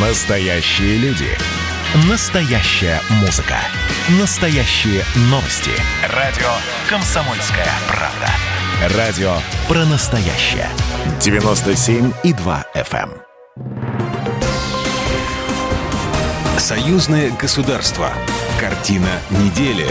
Настоящие люди. Настоящая музыка. Настоящие новости. Радио «Комсомольская правда». Радио про настоящее. 97,2 FM. эм. Союзное государство. Картина недели.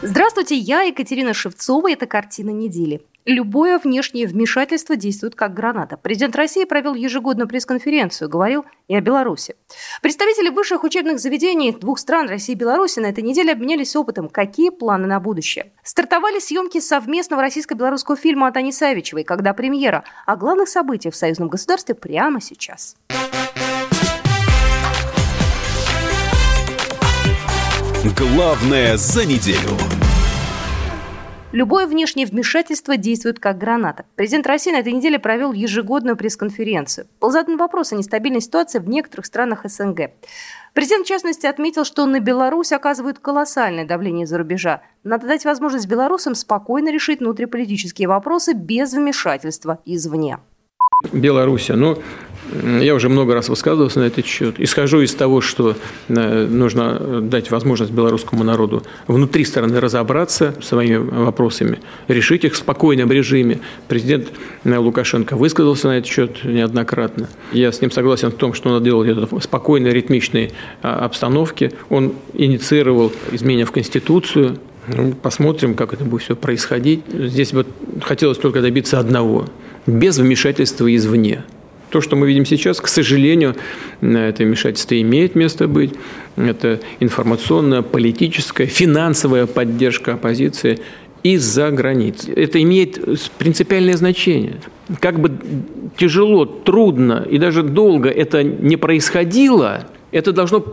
Здравствуйте, я Екатерина Шевцова. Это «Картина недели». Любое внешнее вмешательство действует как граната. Президент России провел ежегодную пресс-конференцию, говорил и о Беларуси. Представители высших учебных заведений двух стран, России и Беларуси, на этой неделе обменялись опытом. Какие планы на будущее? Стартовали съемки совместного российско-белорусского фильма от Ани Савичевой, когда премьера о главных событиях в союзном государстве прямо сейчас. Главное за неделю. Любое внешнее вмешательство действует как граната. Президент России на этой неделе провел ежегодную пресс-конференцию. Был задан вопрос о нестабильной ситуации в некоторых странах СНГ. Президент, в частности, отметил, что на Беларусь оказывают колоссальное давление из-за рубежа. Надо дать возможность белорусам спокойно решить внутриполитические вопросы без вмешательства извне. Беларусь, ну, я уже много раз высказывался на этот счет. Исхожу из того, что э, нужно дать возможность белорусскому народу внутри страны разобраться своими вопросами, решить их в спокойном режиме. Президент э, Лукашенко высказался на этот счет неоднократно. Я с ним согласен в том, что надо делать это в спокойной, ритмичной а, обстановке. Он инициировал изменения в Конституцию, ну, посмотрим, как это будет все происходить. Здесь вот хотелось только добиться одного – без вмешательства извне. То, что мы видим сейчас, к сожалению, это вмешательство имеет место быть. Это информационная, политическая, финансовая поддержка оппозиции из-за границ. Это имеет принципиальное значение. Как бы тяжело, трудно и даже долго это не происходило, это должно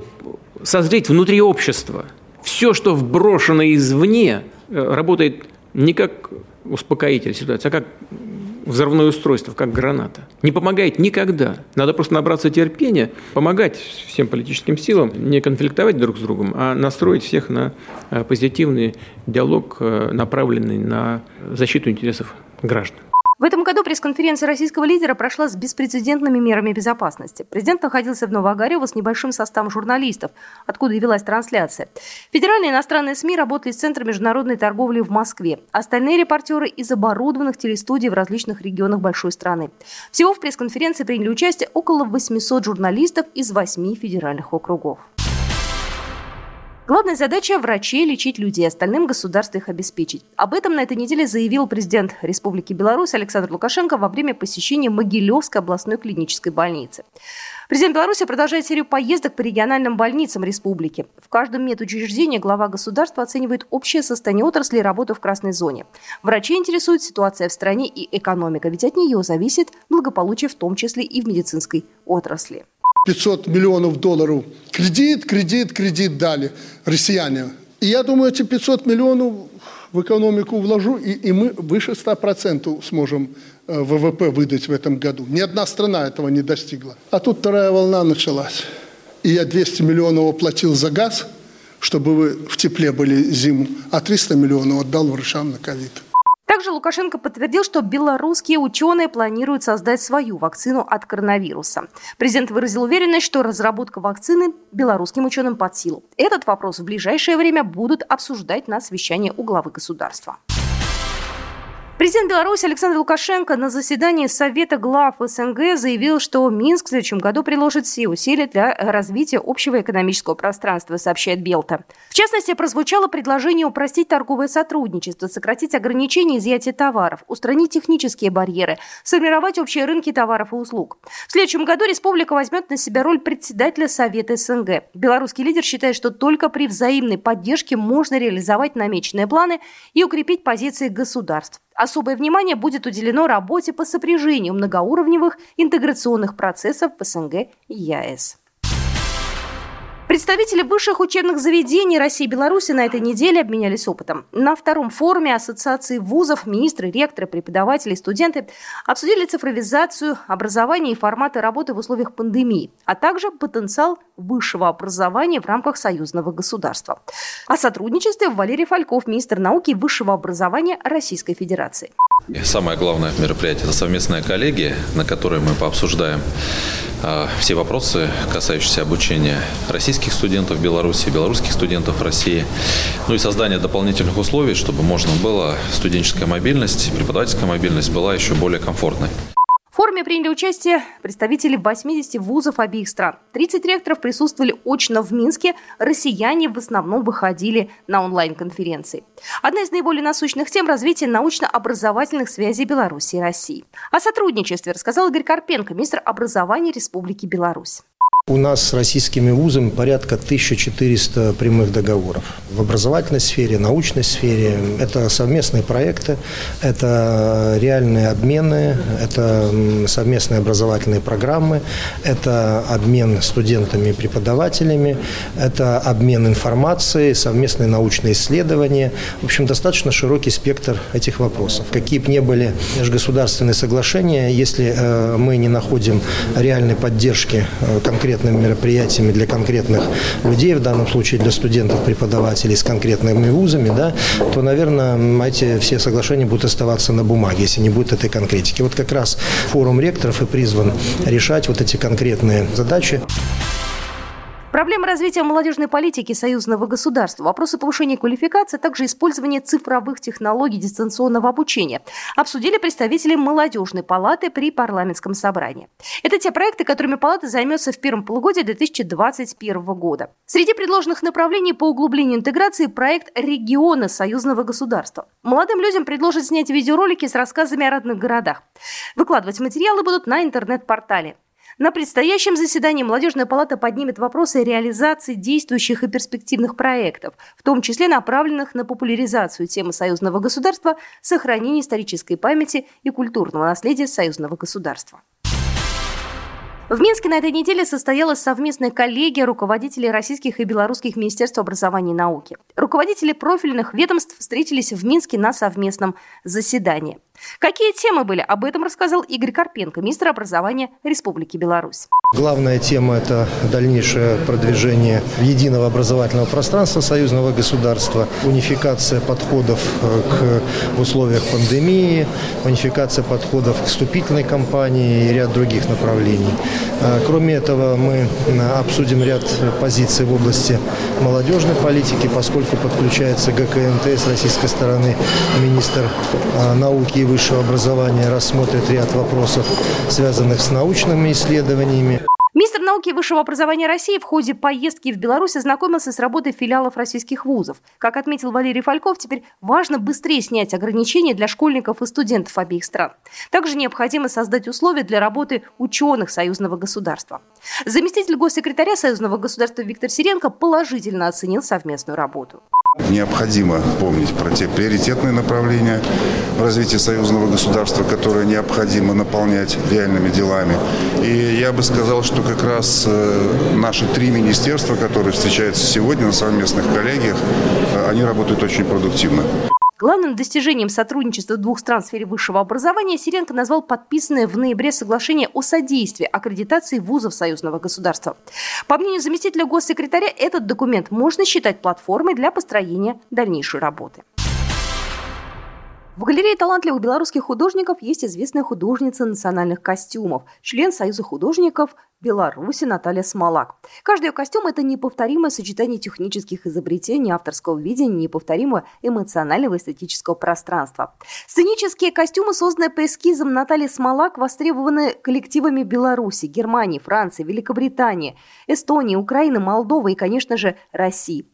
созреть внутри общества. Все, что вброшено извне, работает не как успокоитель ситуации, а как взрывное устройство, как граната. Не помогает никогда. Надо просто набраться терпения, помогать всем политическим силам, не конфликтовать друг с другом, а настроить всех на э, позитивный диалог, э, направленный на защиту интересов граждан. В этом году пресс-конференция российского лидера прошла с беспрецедентными мерами безопасности. Президент находился в Новоогарево с небольшим составом журналистов, откуда и велась трансляция. Федеральные иностранные СМИ работали с Центром международной торговли в Москве. Остальные репортеры из оборудованных телестудий в различных регионах большой страны. Всего в пресс-конференции приняли участие около 800 журналистов из 8 федеральных округов. Главная задача – врачей лечить людей, остальным государство их обеспечить. Об этом на этой неделе заявил президент Республики Беларусь Александр Лукашенко во время посещения Могилевской областной клинической больницы. Президент Беларуси продолжает серию поездок по региональным больницам республики. В каждом медучреждении глава государства оценивает общее состояние отрасли и работу в красной зоне. Врачи интересует ситуация в стране и экономика, ведь от нее зависит благополучие в том числе и в медицинской отрасли. 500 миллионов долларов кредит, кредит, кредит дали россияне. И я думаю, эти 500 миллионов в экономику вложу, и, и мы выше 100% сможем э, ВВП выдать в этом году. Ни одна страна этого не достигла. А тут вторая волна началась. И я 200 миллионов оплатил за газ, чтобы вы в тепле были зиму, а 300 миллионов отдал врачам на ковид. Также Лукашенко подтвердил, что белорусские ученые планируют создать свою вакцину от коронавируса. Президент выразил уверенность, что разработка вакцины белорусским ученым под силу. Этот вопрос в ближайшее время будут обсуждать на совещании у главы государства. Президент Беларуси Александр Лукашенко на заседании Совета глав СНГ заявил, что Минск в следующем году приложит все усилия для развития общего экономического пространства, сообщает Белта. В частности, прозвучало предложение упростить торговое сотрудничество, сократить ограничения изъятия товаров, устранить технические барьеры, сформировать общие рынки товаров и услуг. В следующем году республика возьмет на себя роль председателя Совета СНГ. Белорусский лидер считает, что только при взаимной поддержке можно реализовать намеченные планы и укрепить позиции государств. Особое внимание будет уделено работе по сопряжению многоуровневых интеграционных процессов в СНГ и ЕАЭС. Представители высших учебных заведений России и Беларуси на этой неделе обменялись опытом. На втором форуме Ассоциации вузов министры, ректоры, преподаватели, студенты обсудили цифровизацию, образование и форматы работы в условиях пандемии, а также потенциал высшего образования в рамках союзного государства. О сотрудничестве Валерий Фальков, министр науки и высшего образования Российской Федерации. Самое главное мероприятие – это совместная коллегия, на которой мы пообсуждаем э, все вопросы, касающиеся обучения российских студентов Беларуси, белорусских студентов России, ну и создание дополнительных условий, чтобы можно было студенческая мобильность, преподавательская мобильность была еще более комфортной. Форуме приняли участие представители 80 вузов обеих стран. 30 ректоров присутствовали очно в Минске, россияне в основном выходили на онлайн-конференции. Одна из наиболее насущных тем – развитие научно-образовательных связей Беларуси и России. О сотрудничестве рассказал Игорь Карпенко, министр образования Республики Беларусь. У нас с российскими вузами порядка 1400 прямых договоров. В образовательной сфере, научной сфере. Это совместные проекты, это реальные обмены, это совместные образовательные программы, это обмен студентами и преподавателями, это обмен информацией, совместные научные исследования. В общем, достаточно широкий спектр этих вопросов. Какие бы ни были межгосударственные соглашения, если э, мы не находим реальной поддержки э, конкретно конкретными мероприятиями для конкретных людей, в данном случае для студентов, преподавателей с конкретными вузами, да, то, наверное, эти все соглашения будут оставаться на бумаге, если не будет этой конкретики. Вот как раз форум ректоров и призван решать вот эти конкретные задачи. Проблемы развития молодежной политики союзного государства, вопросы повышения квалификации, а также использование цифровых технологий дистанционного обучения обсудили представители молодежной палаты при парламентском собрании. Это те проекты, которыми палата займется в первом полугодии 2021 года. Среди предложенных направлений по углублению интеграции проект региона союзного государства. Молодым людям предложат снять видеоролики с рассказами о родных городах. Выкладывать материалы будут на интернет-портале. На предстоящем заседании Молодежная палата поднимет вопросы реализации действующих и перспективных проектов, в том числе направленных на популяризацию темы союзного государства, сохранение исторической памяти и культурного наследия союзного государства. В Минске на этой неделе состоялась совместная коллегия руководителей российских и белорусских министерств образования и науки. Руководители профильных ведомств встретились в Минске на совместном заседании. Какие темы были? Об этом рассказал Игорь Карпенко, министр образования Республики Беларусь. Главная тема – это дальнейшее продвижение единого образовательного пространства союзного государства, унификация подходов э, к условиях пандемии, унификация подходов к вступительной кампании и ряд других направлений. Э, кроме этого, мы э, обсудим ряд позиций в области молодежной политики, поскольку подключается ГКНТ с российской стороны министр науки и высшего образования рассмотрит ряд вопросов, связанных с научными исследованиями. Министр науки и высшего образования России в ходе поездки в Беларусь ознакомился с работой филиалов российских вузов. Как отметил Валерий Фальков, теперь важно быстрее снять ограничения для школьников и студентов обеих стран. Также необходимо создать условия для работы ученых союзного государства. Заместитель госсекретаря союзного государства Виктор Сиренко положительно оценил совместную работу. Необходимо помнить про те приоритетные направления в развитии союзного государства, которые необходимо наполнять реальными делами. И я бы сказал, что как раз э, наши три министерства, которые встречаются сегодня на совместных коллегиях, э, они работают очень продуктивно. Главным достижением сотрудничества двух стран в сфере высшего образования Сиренко назвал подписанное в ноябре соглашение о содействии аккредитации вузов союзного государства. По мнению заместителя госсекретаря, этот документ можно считать платформой для построения дальнейшей работы. В галерее талантливых белорусских художников есть известная художница национальных костюмов, член Союза художников Беларуси Наталья Смолак. Каждый ее костюм – это неповторимое сочетание технических изобретений, авторского видения, неповторимого эмоционального эстетического пространства. Сценические костюмы, созданные по эскизам Натальи Смолак, востребованы коллективами Беларуси, Германии, Франции, Великобритании, Эстонии, Украины, Молдовы и, конечно же, России.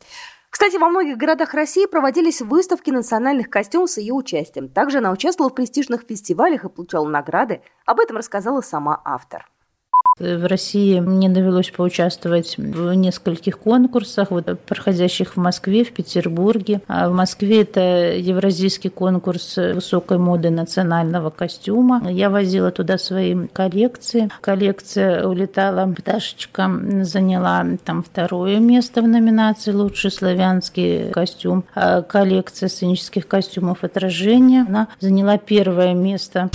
Кстати, во многих городах России проводились выставки национальных костюмов с ее участием. Также она участвовала в престижных фестивалях и получала награды. Об этом рассказала сама автор. В России мне довелось поучаствовать в нескольких конкурсах, вот, проходящих в Москве, в Петербурге. А в Москве это евразийский конкурс высокой моды национального костюма. Я возила туда свои коллекции. Коллекция улетала, пташечка заняла там второе место в номинации «Лучший славянский костюм». А коллекция сценических костюмов отражения она заняла первое место.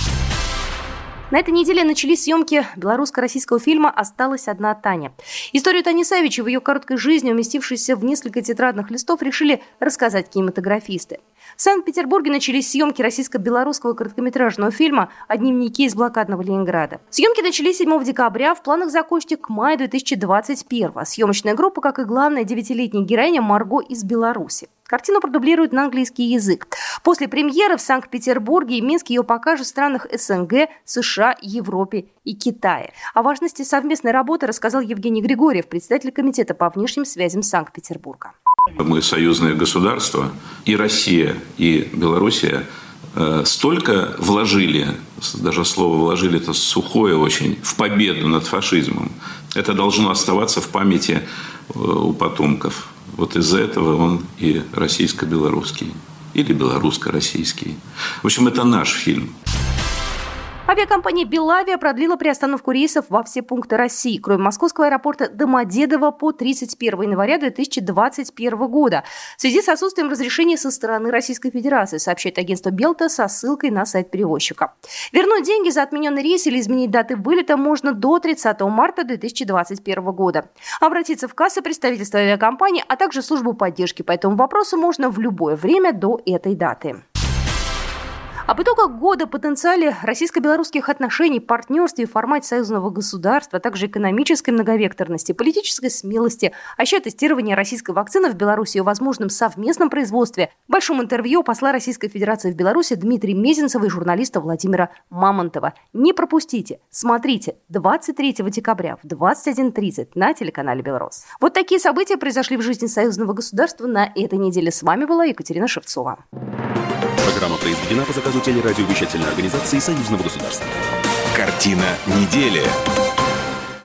На этой неделе начались съемки белорусско-российского фильма «Осталась одна Таня». Историю Тани Савичи в ее короткой жизни, уместившейся в несколько тетрадных листов, решили рассказать кинематографисты. В Санкт-Петербурге начались съемки российско-белорусского короткометражного фильма «О дневнике из блокадного Ленинграда». Съемки начались 7 декабря, в планах закончить к маю 2021 Съемочная группа, как и главная девятилетняя героиня Марго из Беларуси. Картину продублируют на английский язык. После премьеры в Санкт-Петербурге и Минске ее покажут в странах СНГ, США, Европе и Китае. О важности совместной работы рассказал Евгений Григорьев, председатель Комитета по внешним связям Санкт-Петербурга. Мы союзное государство, и Россия, и Белоруссия э, столько вложили, даже слово вложили это сухое очень, в победу над фашизмом. Это должно оставаться в памяти э, у потомков. Вот из-за этого он и российско-белорусский. Или белорусско-российский. В общем, это наш фильм. Авиакомпания «Белавия» продлила приостановку рейсов во все пункты России, кроме московского аэропорта Домодедово по 31 января 2021 года в связи с отсутствием разрешения со стороны Российской Федерации, сообщает агентство «Белта» со ссылкой на сайт перевозчика. Вернуть деньги за отмененный рейс или изменить даты вылета можно до 30 марта 2021 года. Обратиться в кассы представительства авиакомпании, а также службу поддержки по этому вопросу можно в любое время до этой даты. Об итогах года, потенциале российско-белорусских отношений, партнерстве в формате союзного государства, а также экономической многовекторности, политической смелости, а еще тестирование российской вакцины в Беларуси и возможном совместном производстве, в большом интервью посла Российской Федерации в Беларуси Дмитрия Мезенцева и журналиста Владимира Мамонтова. Не пропустите, смотрите 23 декабря в 21.30 на телеканале «Белрос». Вот такие события произошли в жизни союзного государства на этой неделе. С вами была Екатерина Шевцова. Программа произведена по заказу телерадиовещательной организации Союзного государства. Картина недели.